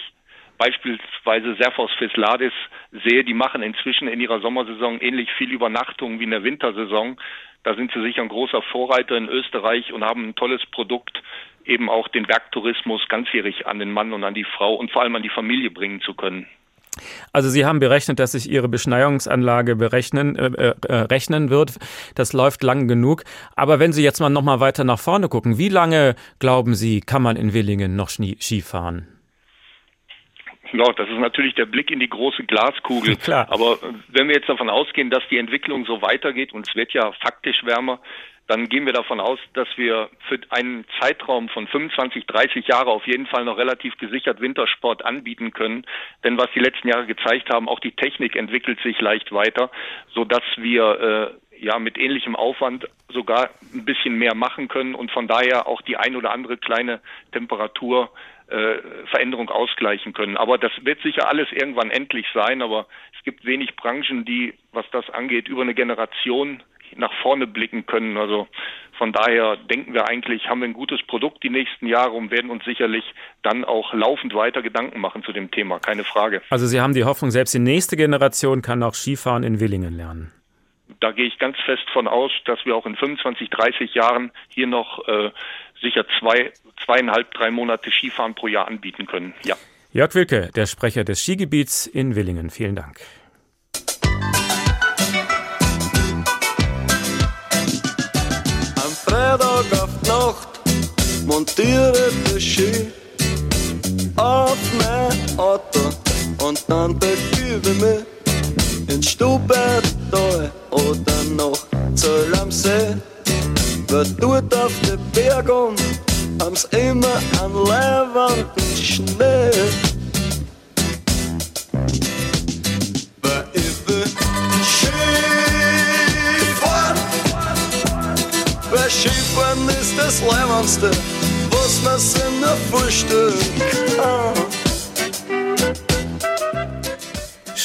beispielsweise Serfos Fisladis sehe, die machen inzwischen in ihrer Sommersaison ähnlich viel Übernachtungen wie in der Wintersaison. Da sind sie sicher ein großer Vorreiter in Österreich und haben ein tolles Produkt, eben auch den Bergtourismus ganzjährig an den Mann und an die Frau und vor allem an die Familie bringen zu können. Also Sie haben berechnet, dass sich Ihre Beschneiungsanlage berechnen, äh, äh, rechnen wird. Das läuft lang genug. Aber wenn Sie jetzt mal noch mal weiter nach vorne gucken, wie lange glauben Sie, kann man in Willingen noch Ski fahren? Ja, das ist natürlich der Blick in die große Glaskugel. Klar. Aber wenn wir jetzt davon ausgehen, dass die Entwicklung so weitergeht und es wird ja faktisch wärmer, dann gehen wir davon aus, dass wir für einen Zeitraum von 25, 30 Jahre auf jeden Fall noch relativ gesichert Wintersport anbieten können. Denn was die letzten Jahre gezeigt haben, auch die Technik entwickelt sich leicht weiter, so dass wir äh, ja mit ähnlichem Aufwand sogar ein bisschen mehr machen können und von daher auch die ein oder andere kleine Temperatur äh, Veränderung ausgleichen können. Aber das wird sicher alles irgendwann endlich sein. Aber es gibt wenig Branchen, die, was das angeht, über eine Generation nach vorne blicken können. Also von daher denken wir eigentlich, haben wir ein gutes Produkt die nächsten Jahre und werden uns sicherlich dann auch laufend weiter Gedanken machen zu dem Thema, keine Frage. Also Sie haben die Hoffnung, selbst die nächste Generation kann auch Skifahren in Willingen lernen. Da gehe ich ganz fest von aus, dass wir auch in 25, 30 Jahren hier noch äh, sicher zwei, zweieinhalb, drei Monate Skifahren pro Jahr anbieten können. Ja. Jörg Wilke, der Sprecher des Skigebiets in Willingen. Vielen Dank. Freitag auf die Nacht montiere den Ski auf mein Auto und dann begübe mich ins Stubertal oder noch Zöll am See. Wer dort auf den Bergen haben's immer an leibenden Schnee. Ich will Skifahren Wer Skifahren ist das Leibendste, was man sich nur vorstellen kann.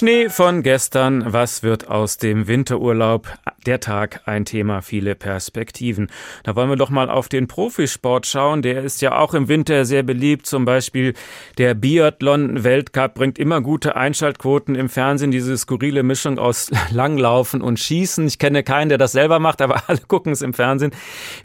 Schnee von gestern, was wird aus dem Winterurlaub? Der Tag, ein Thema, viele Perspektiven. Da wollen wir doch mal auf den Profisport schauen. Der ist ja auch im Winter sehr beliebt. Zum Beispiel der Biathlon-Weltcup bringt immer gute Einschaltquoten im Fernsehen. Diese skurrile Mischung aus Langlaufen und Schießen. Ich kenne keinen, der das selber macht, aber alle gucken es im Fernsehen.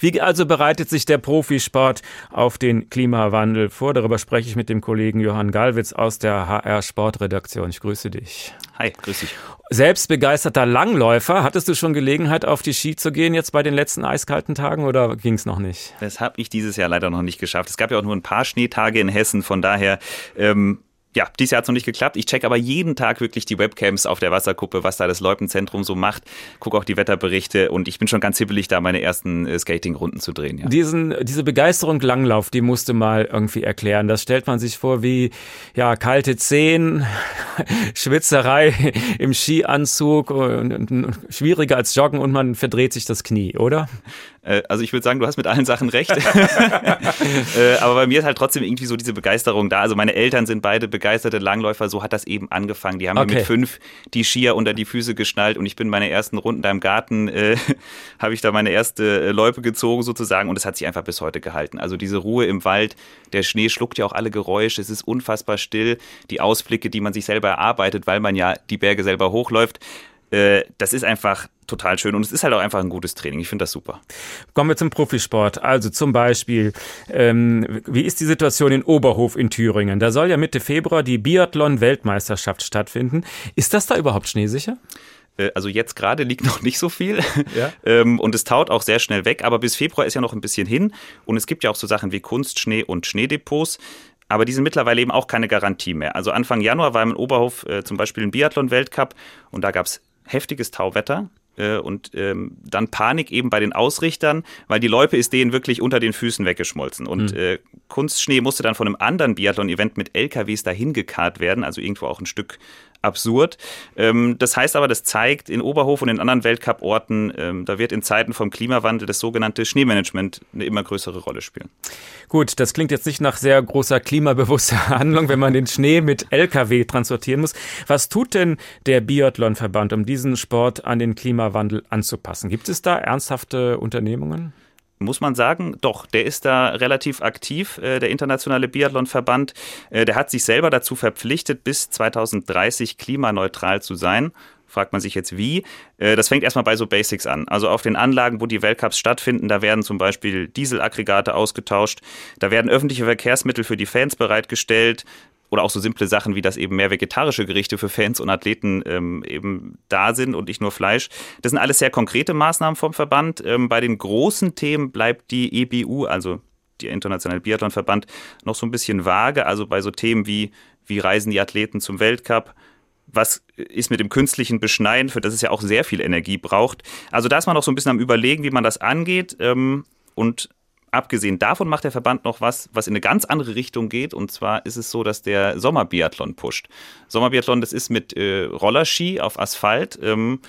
Wie also bereitet sich der Profisport auf den Klimawandel vor? Darüber spreche ich mit dem Kollegen Johann Galwitz aus der HR Sportredaktion. Ich grüße dich. Hi, grüß dich. Selbst begeisterter Langläufer, hattest du schon Gelegenheit, auf die Ski zu gehen jetzt bei den letzten eiskalten Tagen oder ging es noch nicht? Das habe ich dieses Jahr leider noch nicht geschafft. Es gab ja auch nur ein paar Schneetage in Hessen, von daher ähm, ja, dieses Jahr hat es noch nicht geklappt. Ich check aber jeden Tag wirklich die Webcams auf der Wasserkuppe, was da das Loipenzentrum so macht. Gucke auch die Wetterberichte und ich bin schon ganz hibbelig, da meine ersten äh, Skating-Runden zu drehen. Ja. Diesen, diese Begeisterung Langlauf, die musste mal irgendwie erklären. Das stellt man sich vor wie ja kalte Zehen, Schwitzerei im Skianzug und, und, schwieriger als Joggen und man verdreht sich das Knie, oder? Äh, also ich würde sagen, du hast mit allen Sachen recht. Äh, aber bei mir ist halt trotzdem irgendwie so diese Begeisterung da. Also meine Eltern sind beide begeisterte Langläufer, so hat das eben angefangen. Die haben okay. mir mit fünf die Skier unter die Füße geschnallt und ich bin meine ersten Runden da im Garten, äh, habe ich da meine erste Loipe gezogen sozusagen und es hat sich einfach bis heute gehalten. Also diese Ruhe im Wald, der Schnee schluckt ja auch alle Geräusche, es ist unfassbar still. Die Ausblicke, die man sich selber erarbeitet, weil man ja die Berge selber hochläuft, das ist einfach total schön und es ist halt auch einfach ein gutes Training. Ich finde das super. Kommen wir zum Profisport. Also zum Beispiel, ähm, wie ist die Situation in Oberhof in Thüringen? Da soll ja Mitte Februar die Biathlon-Weltmeisterschaft stattfinden. Ist das da überhaupt schneesicher? Also jetzt gerade liegt noch nicht so viel ja. Ähm, und es taut auch sehr schnell weg, aber bis Februar ist ja noch ein bisschen hin und es gibt ja auch so Sachen wie Kunstschnee und Schneedepots. Aber die sind mittlerweile eben auch keine Garantie mehr. Also Anfang Januar war im Oberhof äh, zum Beispiel ein Biathlon-Weltcup und da gab es heftiges Tauwetter. äh, und ähm, dann Panik eben bei den Ausrichtern, weil die Loipe ist denen wirklich unter den Füßen weggeschmolzen. Und mhm. äh, Kunstschnee musste dann von einem anderen Biathlon-Event mit LKWs dahin gekarrt werden, also irgendwo auch ein Stück absurd. Ähm, das heißt aber, das zeigt in Oberhof und in anderen Weltcup-Orten, ähm, da wird in Zeiten vom Klimawandel das sogenannte Schneemanagement eine immer größere Rolle spielen. Gut, das klingt jetzt nicht nach sehr großer klimabewusster Handlung, wenn man den Schnee mit Lkw transportieren muss. Was tut denn der Biathlonverband, um diesen Sport an den Klimawandel anzupassen? Gibt es da ernsthafte Unternehmungen? Muss man sagen, doch, der ist da relativ aktiv, äh, der internationale Biathlonverband. Äh, der hat sich selber dazu verpflichtet, bis 2030 klimaneutral zu sein. Fragt man sich jetzt wie? Äh, das fängt erstmal bei so Basics an. Also auf den Anlagen, wo die Weltcups stattfinden, da werden zum Beispiel Dieselaggregate ausgetauscht, da werden öffentliche Verkehrsmittel für die Fans bereitgestellt, oder auch so simple Sachen wie, dass eben mehr vegetarische Gerichte für Fans und Athleten ähm, eben da sind und nicht nur Fleisch. Das sind alles sehr konkrete Maßnahmen vom Verband. Ähm, bei den großen Themen bleibt die EBU, also der Internationale Biathlonverband, noch so ein bisschen vage. Also bei so Themen wie, wie reisen die Athleten zum Weltcup, was ist mit dem künstlichen Beschneien, für das es ja auch sehr viel Energie braucht. Also da ist man noch so ein bisschen am Überlegen, wie man das angeht. Ähm, und Abgesehen davon macht der Verband noch was, was in eine ganz andere Richtung geht. Und zwar ist es so, dass der Sommerbiathlon pusht. Sommerbiathlon, das ist mit äh, Rollerski auf Asphalt. Ähm,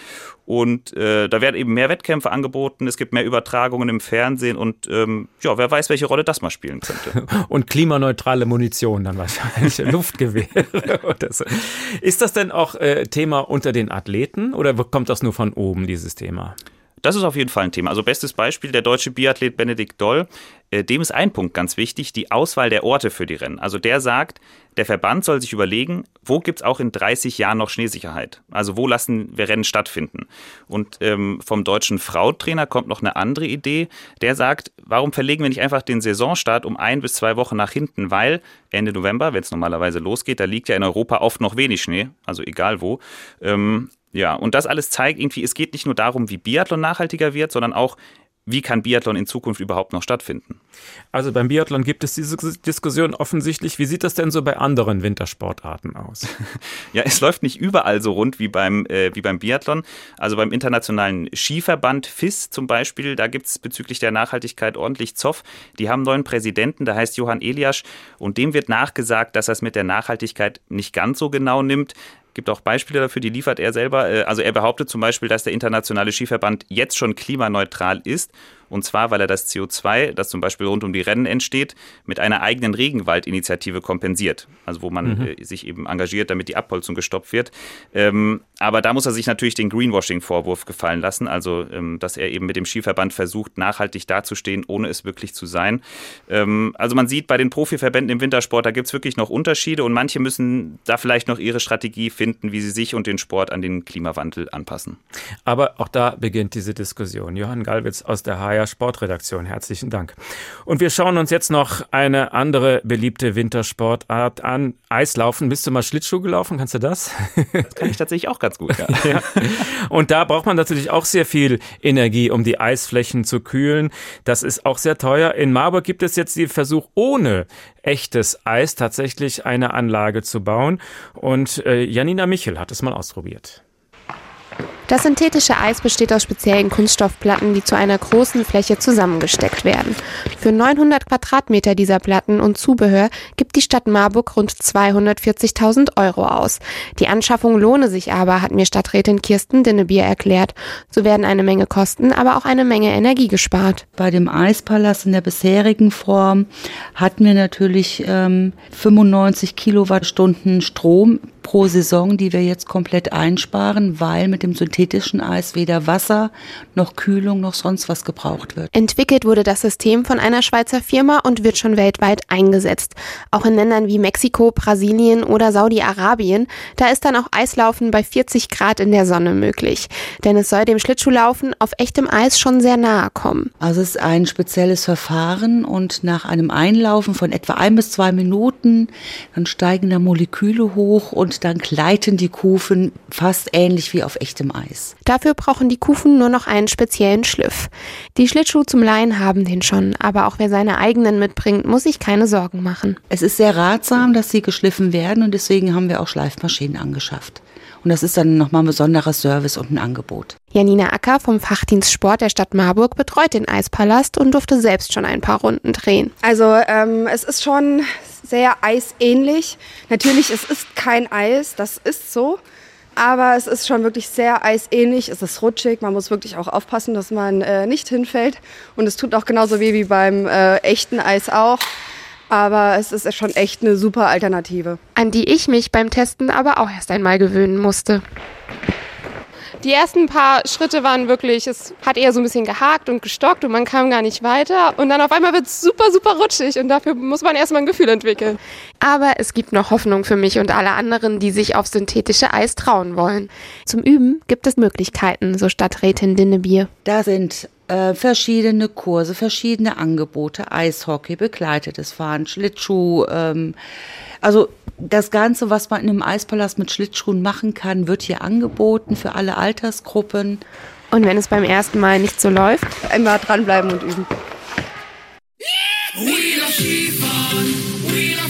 und äh, da werden eben mehr Wettkämpfe angeboten, es gibt mehr Übertragungen im Fernsehen und ähm, ja, wer weiß, welche Rolle das mal spielen könnte. und klimaneutrale Munition dann wahrscheinlich, Luftgewehre oder so. Ist das denn auch äh, Thema unter den Athleten oder kommt das nur von oben, dieses Thema? Das ist auf jeden Fall ein Thema. Also bestes Beispiel, der deutsche Biathlet Benedikt Doll, äh, dem ist ein Punkt ganz wichtig, die Auswahl der Orte für die Rennen. Also der sagt, der Verband soll sich überlegen, wo gibt es auch in 30 Jahren noch Schneesicherheit? Also wo lassen wir Rennen stattfinden? Und ähm, vom deutschen Frautrainer kommt noch eine andere Idee. Der sagt, warum verlegen wir nicht einfach den Saisonstart um ein bis zwei Wochen nach hinten? Weil Ende November, wenn es normalerweise losgeht, da liegt ja in Europa oft noch wenig Schnee, also egal wo. Ähm, ja, und das alles zeigt irgendwie, es geht nicht nur darum, wie Biathlon nachhaltiger wird, sondern auch, wie kann Biathlon in Zukunft überhaupt noch stattfinden? Also beim Biathlon gibt es diese Diskussion offensichtlich. Wie sieht das denn so bei anderen Wintersportarten aus? ja, es läuft nicht überall so rund wie beim, äh, wie beim Biathlon. Also beim internationalen Skiverband FIS zum Beispiel, da gibt es bezüglich der Nachhaltigkeit ordentlich Zoff. Die haben einen neuen Präsidenten, der heißt Johann Eliasch und dem wird nachgesagt, dass er es mit der Nachhaltigkeit nicht ganz so genau nimmt gibt auch Beispiele dafür, die liefert er selber. Äh, also er behauptet zum Beispiel, dass der internationale Skiverband jetzt schon klimaneutral ist und zwar, weil er das CO2, das zum Beispiel rund um die Rennen entsteht, mit einer eigenen Regenwaldinitiative kompensiert. Also wo man mhm. äh, sich eben engagiert, damit die Abholzung gestoppt wird. Ähm, aber da muss er sich natürlich den Greenwashing-Vorwurf gefallen lassen. Also, ähm, dass er eben mit dem Skiverband versucht, nachhaltig dazustehen, ohne es wirklich zu sein. Ähm, also man sieht bei den Profiverbänden im Wintersport, da gibt es wirklich noch Unterschiede und manche müssen da vielleicht noch ihre Strategie finden, wie sie sich und den Sport an den Klimawandel anpassen. Aber auch da beginnt diese Diskussion. Johann Galwitz aus der HR Sportredaktion. Herzlichen Dank. Und wir schauen uns jetzt noch eine andere beliebte Wintersportart an. Eislaufen. Bist du mal Schlittschuh gelaufen? Kannst du das? Das kann ich tatsächlich auch ganz gut, ja. ja. Und da braucht man natürlich auch sehr viel Energie, um die Eisflächen zu kühlen. Das ist auch sehr teuer. In Marburg gibt es jetzt den Versuch, ohne echtes Eis tatsächlich eine Anlage zu bauen. Und äh, Janina Michel hat es mal ausprobiert. Das synthetische Eis besteht aus speziellen Kunststoffplatten, die zu einer großen Fläche zusammengesteckt werden. Für 900 Quadratmeter dieser Platten und Zubehör gibt die Stadt Marburg rund 240.000 Euro aus. Die Anschaffung lohne sich aber, hat mir Stadträtin Kirsten Dinnebier erklärt. So werden eine Menge Kosten, aber auch eine Menge Energie gespart. Bei dem Eispalast in der bisherigen Form hatten wir natürlich ähm, 95 Kilowattstunden Strom pro Saison, die wir jetzt komplett einsparen, weil mit dem synthetischen Eis weder Wasser noch Kühlung noch sonst was gebraucht wird. Entwickelt wurde das System von einer Schweizer Firma und wird schon weltweit eingesetzt. Auch in Ländern wie Mexiko, Brasilien oder Saudi-Arabien, da ist dann auch Eislaufen bei 40 Grad in der Sonne möglich. Denn es soll dem Schlittschuhlaufen auf echtem Eis schon sehr nahe kommen. Also es ist ein spezielles Verfahren und nach einem Einlaufen von etwa ein bis zwei Minuten, dann steigen da Moleküle hoch und dann gleiten die Kufen fast ähnlich wie auf echtem Eis. Eis. Dafür brauchen die Kufen nur noch einen speziellen Schliff. Die Schlittschuhe zum Leihen haben den schon, aber auch wer seine eigenen mitbringt, muss sich keine Sorgen machen. Es ist sehr ratsam, dass sie geschliffen werden und deswegen haben wir auch Schleifmaschinen angeschafft. Und das ist dann nochmal ein besonderer Service und ein Angebot. Janina Acker vom Fachdienst Sport der Stadt Marburg betreut den Eispalast und durfte selbst schon ein paar Runden drehen. Also ähm, es ist schon sehr eisähnlich. Natürlich, es ist kein Eis, das ist so. Aber es ist schon wirklich sehr eisähnlich. Es ist rutschig. Man muss wirklich auch aufpassen, dass man äh, nicht hinfällt. Und es tut auch genauso weh wie beim äh, echten Eis auch. Aber es ist schon echt eine super Alternative. An die ich mich beim Testen aber auch erst einmal gewöhnen musste. Die ersten paar Schritte waren wirklich, es hat eher so ein bisschen gehakt und gestockt und man kam gar nicht weiter. Und dann auf einmal wird es super, super rutschig und dafür muss man erstmal ein Gefühl entwickeln. Aber es gibt noch Hoffnung für mich und alle anderen, die sich auf synthetische Eis trauen wollen. Zum Üben gibt es Möglichkeiten, so Stadträtin Dinnebier. Da sind äh, verschiedene Kurse, verschiedene Angebote, Eishockey, begleitetes Fahren, Schlittschuh, ähm, also das Ganze, was man in einem Eispalast mit Schlittschuhen machen kann, wird hier angeboten für alle Altersgruppen. Und wenn es beim ersten Mal nicht so läuft, immer dranbleiben und üben. We love Skifahren, we love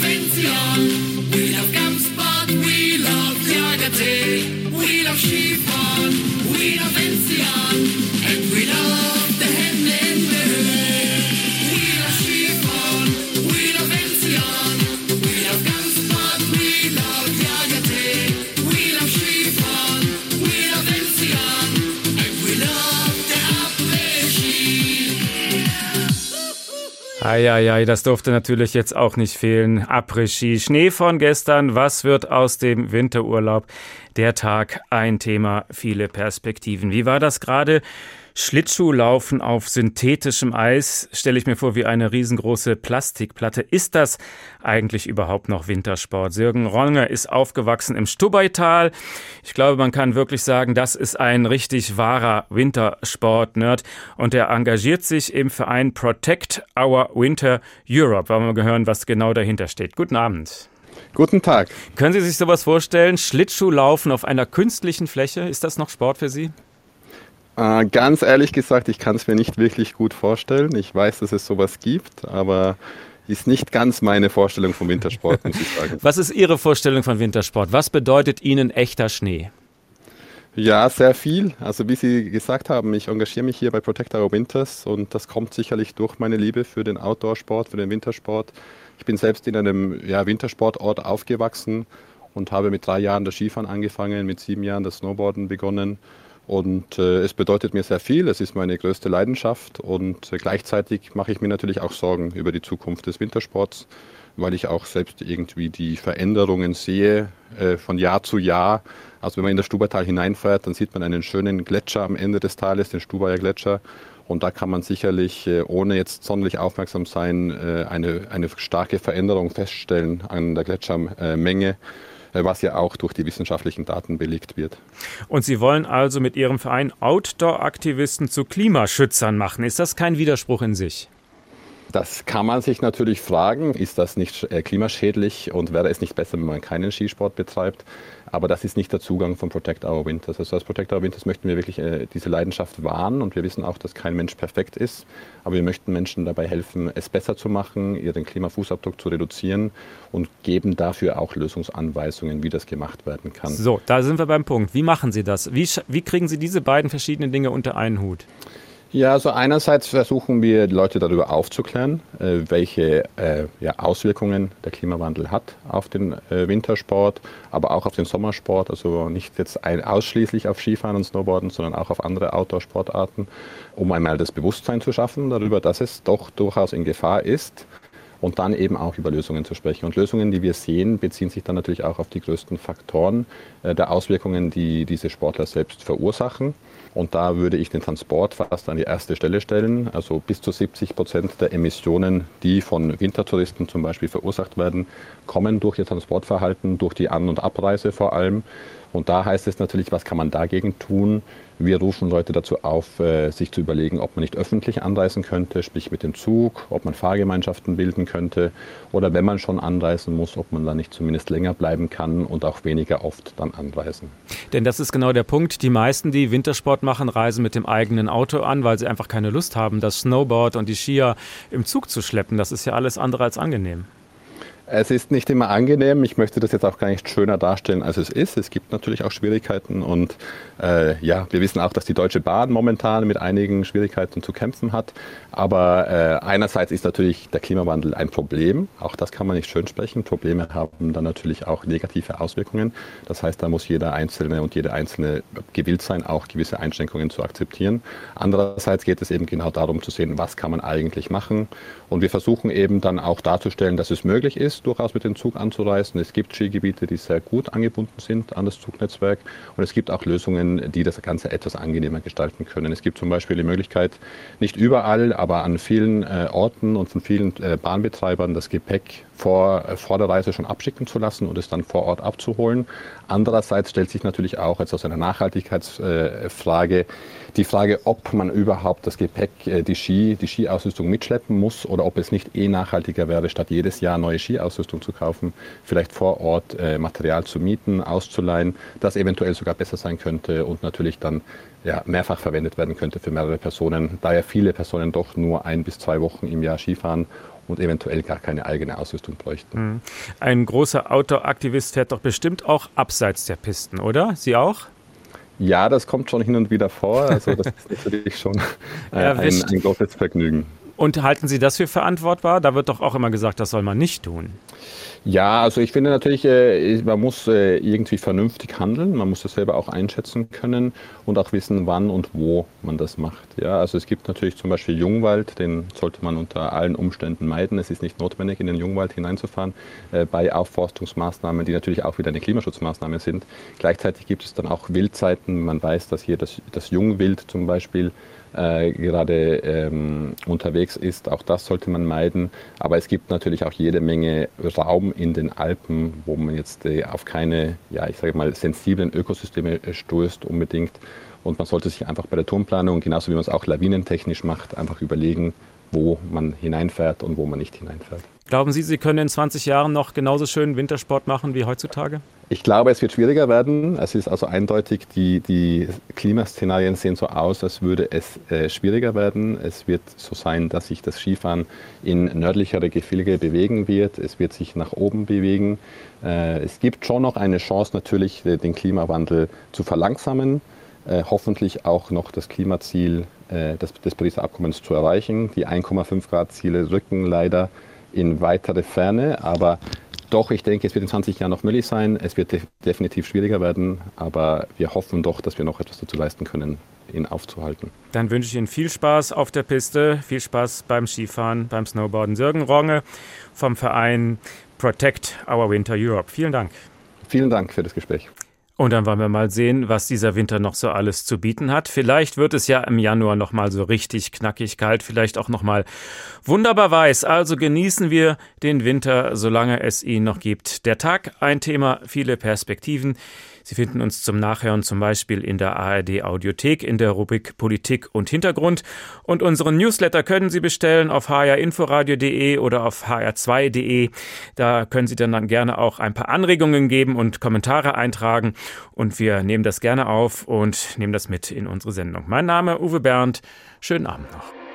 Eieiei, das durfte natürlich jetzt auch nicht fehlen. Après-Ski, Schnee von gestern, was wird aus dem Winterurlaub? Der Tag, ein Thema, viele Perspektiven. Wie war das gerade? Schlittschuhlaufen auf synthetischem Eis stelle ich mir vor wie eine riesengroße Plastikplatte. Ist das eigentlich überhaupt noch Wintersport? Sürgen Ronger ist aufgewachsen im Stubaital. Ich glaube, man kann wirklich sagen, das ist ein richtig wahrer Wintersport-Nerd und er engagiert sich im Verein Protect Our Winter Europe. Wollen wir mal hören, was genau dahinter steht. Guten Abend. Guten Tag. Können Sie sich sowas vorstellen? Schlittschuhlaufen auf einer künstlichen Fläche, ist das noch Sport für Sie? Äh, ganz ehrlich gesagt, ich kann es mir nicht wirklich gut vorstellen. Ich weiß, dass es sowas gibt, aber ist nicht ganz meine Vorstellung vom Wintersport, muss ich sagen. Was ist Ihre Vorstellung von Wintersport? Was bedeutet Ihnen echter Schnee? Ja, sehr viel. Also wie Sie gesagt haben, ich engagiere mich hier bei Protect Our Winters und das kommt sicherlich durch meine Liebe für den Outdoor-Sport, für den Wintersport. Ich bin selbst in einem ja, Wintersportort aufgewachsen und habe mit drei Jahren das Skifahren angefangen, mit sieben Jahren das Snowboarden begonnen. Und äh, es bedeutet mir sehr viel, es ist meine größte Leidenschaft und äh, gleichzeitig mache ich mir natürlich auch Sorgen über die Zukunft des Wintersports, weil ich auch selbst irgendwie die Veränderungen sehe äh, von Jahr zu Jahr. Also wenn man in das Stubaital hineinfährt, dann sieht man einen schönen Gletscher am Ende des Tales, den Stubaier Gletscher. Und da kann man sicherlich, äh, ohne jetzt sonderlich aufmerksam sein, äh, eine, eine starke Veränderung feststellen an der Gletschermenge was ja auch durch die wissenschaftlichen Daten belegt wird. Und Sie wollen also mit Ihrem Verein Outdoor-Aktivisten zu Klimaschützern machen. Ist das kein Widerspruch in sich? Das kann man sich natürlich fragen, ist das nicht äh, klimaschädlich und wäre es nicht besser, wenn man keinen Skisport betreibt? Aber das ist nicht der Zugang von Protect Our Winters. Also als Protect Our Winters möchten wir wirklich äh, diese Leidenschaft wahren und wir wissen auch, dass kein Mensch perfekt ist. Aber wir möchten Menschen dabei helfen, es besser zu machen, ihren Klimafußabdruck zu reduzieren und geben dafür auch Lösungsanweisungen, wie das gemacht werden kann. So, da sind wir beim Punkt. Wie machen Sie das? Wie, wie kriegen Sie diese beiden verschiedenen Dinge unter einen Hut? Ja, also einerseits versuchen wir, Leute darüber aufzuklären, äh, welche äh, Auswirkungen der Klimawandel hat auf den äh, Wintersport, aber auch auf den Sommersport. Also nicht jetzt ausschließlich auf Skifahren und Snowboarden, sondern auch auf andere Outdoor-Sportarten, um einmal das Bewusstsein zu schaffen darüber, dass es doch durchaus in Gefahr ist und dann eben auch über Lösungen zu sprechen. Und Lösungen, die wir sehen, beziehen sich dann natürlich auch auf die größten Faktoren der Auswirkungen, die diese Sportler selbst verursachen. Und da würde ich den Transport fast an die erste Stelle stellen. Also bis zu 70 Prozent der Emissionen, die von Wintertouristen zum Beispiel verursacht werden, kommen durch ihr Transportverhalten, durch die An- und Abreise vor allem. Und da heißt es natürlich, was kann man dagegen tun? Wir rufen Leute dazu auf, äh, sich zu überlegen, ob man nicht öffentlich anreisen könnte, sprich mit dem Zug, ob man Fahrgemeinschaften bilden könnte oder wenn man schon anreisen muss, ob man da nicht zumindest länger bleiben kann und auch weniger oft dann anreisen. Denn das ist genau der Punkt. Die meisten, die Wintersport machen, reisen mit dem eigenen Auto an, weil sie einfach keine Lust haben, das Snowboard und die Skier im Zug zu schleppen. Das ist ja alles andere als angenehm. Es ist nicht immer angenehm. Ich möchte das jetzt auch gar nicht schöner darstellen, als es ist. Es gibt natürlich auch Schwierigkeiten und äh, ja, wir wissen auch, dass die Deutsche Bahn momentan mit einigen Schwierigkeiten zu kämpfen hat. Aber äh, einerseits ist natürlich der Klimawandel ein Problem. Auch das kann man nicht schön sprechen. Probleme haben dann natürlich auch negative Auswirkungen. Das heißt, da muss jeder Einzelne und jede Einzelne gewillt sein, auch gewisse Einschränkungen zu akzeptieren. Andererseits geht es eben genau darum zu sehen, was kann man eigentlich machen. Und wir versuchen eben dann auch darzustellen, dass es möglich ist ist, durchaus mit dem Zug anzureisen. Es gibt Skigebiete, die sehr gut angebunden sind an das Zugnetzwerk. Und es gibt auch Lösungen, die das Ganze etwas angenehmer gestalten können. Es gibt zum Beispiel die Möglichkeit, nicht überall, aber an vielen äh, Orten und von vielen äh, Bahnbetreibern das Gepäck vor, äh, vor der Reise schon abschicken zu lassen und es dann vor Ort abzuholen. Andererseits stellt sich natürlich auch jetzt aus einer Nachhaltigkeitsfrage die Frage, ob man überhaupt das Gepäck, äh, die Ski, die Skiausrüstung mitschleppen muss oder ob es nicht eh nachhaltiger wäre, statt jedes Jahr neue Skiausrüstung zu kaufen, vielleicht vor Ort äh, Material zu mieten, auszuleihen, das eventuell sogar besser sein könnte und natürlich dann ja, mehrfach verwendet werden könnte für mehrere Personen, da ja viele Personen doch nur ein bis zwei Wochen im Jahr Skifahren und eventuell gar keine eigene Ausrüstung bräuchten. Mhm. Ein großer Outdoor-Aktivist fährt doch bestimmt auch abseits der Pisten, oder? Sie auch? Ja, das kommt schon hin und wieder vor. Also das ist natürlich schon äh, ein, ein großes Vergnügen. Und halten Sie das für verantwortbar? Da wird doch auch immer gesagt, das soll man nicht tun. Ja, also ich finde natürlich, äh, man muss äh, irgendwie vernünftig handeln. Man muss das selber auch einschätzen können und auch wissen, wann und wo man das macht. Ja, also es gibt natürlich zum Beispiel Jungwald, den sollte man unter allen Umständen meiden. Es ist nicht notwendig, in den Jungwald hineinzufahren äh, bei Aufforstungsmaßnahmen, die natürlich auch wieder eine Klimaschutzmaßnahme sind. Gleichzeitig gibt es dann auch Wildzeiten. Man weiß, dass hier das, das Jungwild zum Beispiel äh, gerade ähm, unterwegs ist. Auch das sollte man meiden. Aber es gibt natürlich auch jede Menge Raum in den Alpen, wo man jetzt äh, auf keine, ja, ich sage mal, sensiblen Ökosysteme äh, stößt unbedingt. Und man sollte sich einfach bei der Turmplanung, genauso wie man es auch lawinentechnisch macht, einfach überlegen, wo man hineinfährt und wo man nicht hineinfährt. Glauben Sie, Sie können in 20 Jahren noch genauso schön Wintersport machen wie heutzutage? Ich glaube, es wird schwieriger werden. Es ist also eindeutig, die, die Klimaszenarien sehen so aus, als würde es äh, schwieriger werden. Es wird so sein, dass sich das Skifahren in nördlichere Gefilde bewegen wird. Es wird sich nach oben bewegen. Äh, es gibt schon noch eine Chance, natürlich den Klimawandel zu verlangsamen. Äh, hoffentlich auch noch das Klimaziel äh, des, des Pariser Abkommens zu erreichen. Die 1,5 Grad Ziele rücken leider in weitere Ferne, aber doch, ich denke, es wird in 20 Jahren noch möglich sein. Es wird definitiv schwieriger werden, aber wir hoffen doch, dass wir noch etwas dazu leisten können, ihn aufzuhalten. Dann wünsche ich Ihnen viel Spaß auf der Piste, viel Spaß beim Skifahren, beim Snowboarden. Sürgen Ronge vom Verein Protect Our Winter Europe. Vielen Dank. Vielen Dank für das Gespräch. Und dann wollen wir mal sehen, was dieser Winter noch so alles zu bieten hat. Vielleicht wird es ja im Januar noch mal so richtig knackig kalt, vielleicht auch noch mal wunderbar weiß. Also genießen wir den Winter, solange es ihn noch gibt. Der Tag ein Thema, viele Perspektiven. Sie finden uns zum Nachhören zum Beispiel in der ARD Audiothek in der Rubrik Politik und Hintergrund. Und unseren Newsletter können Sie bestellen auf hrinforadio.de oder auf hr2.de. Da können Sie dann, dann gerne auch ein paar Anregungen geben und Kommentare eintragen. Und wir nehmen das gerne auf und nehmen das mit in unsere Sendung. Mein Name Uwe Bernd. Schönen Abend noch.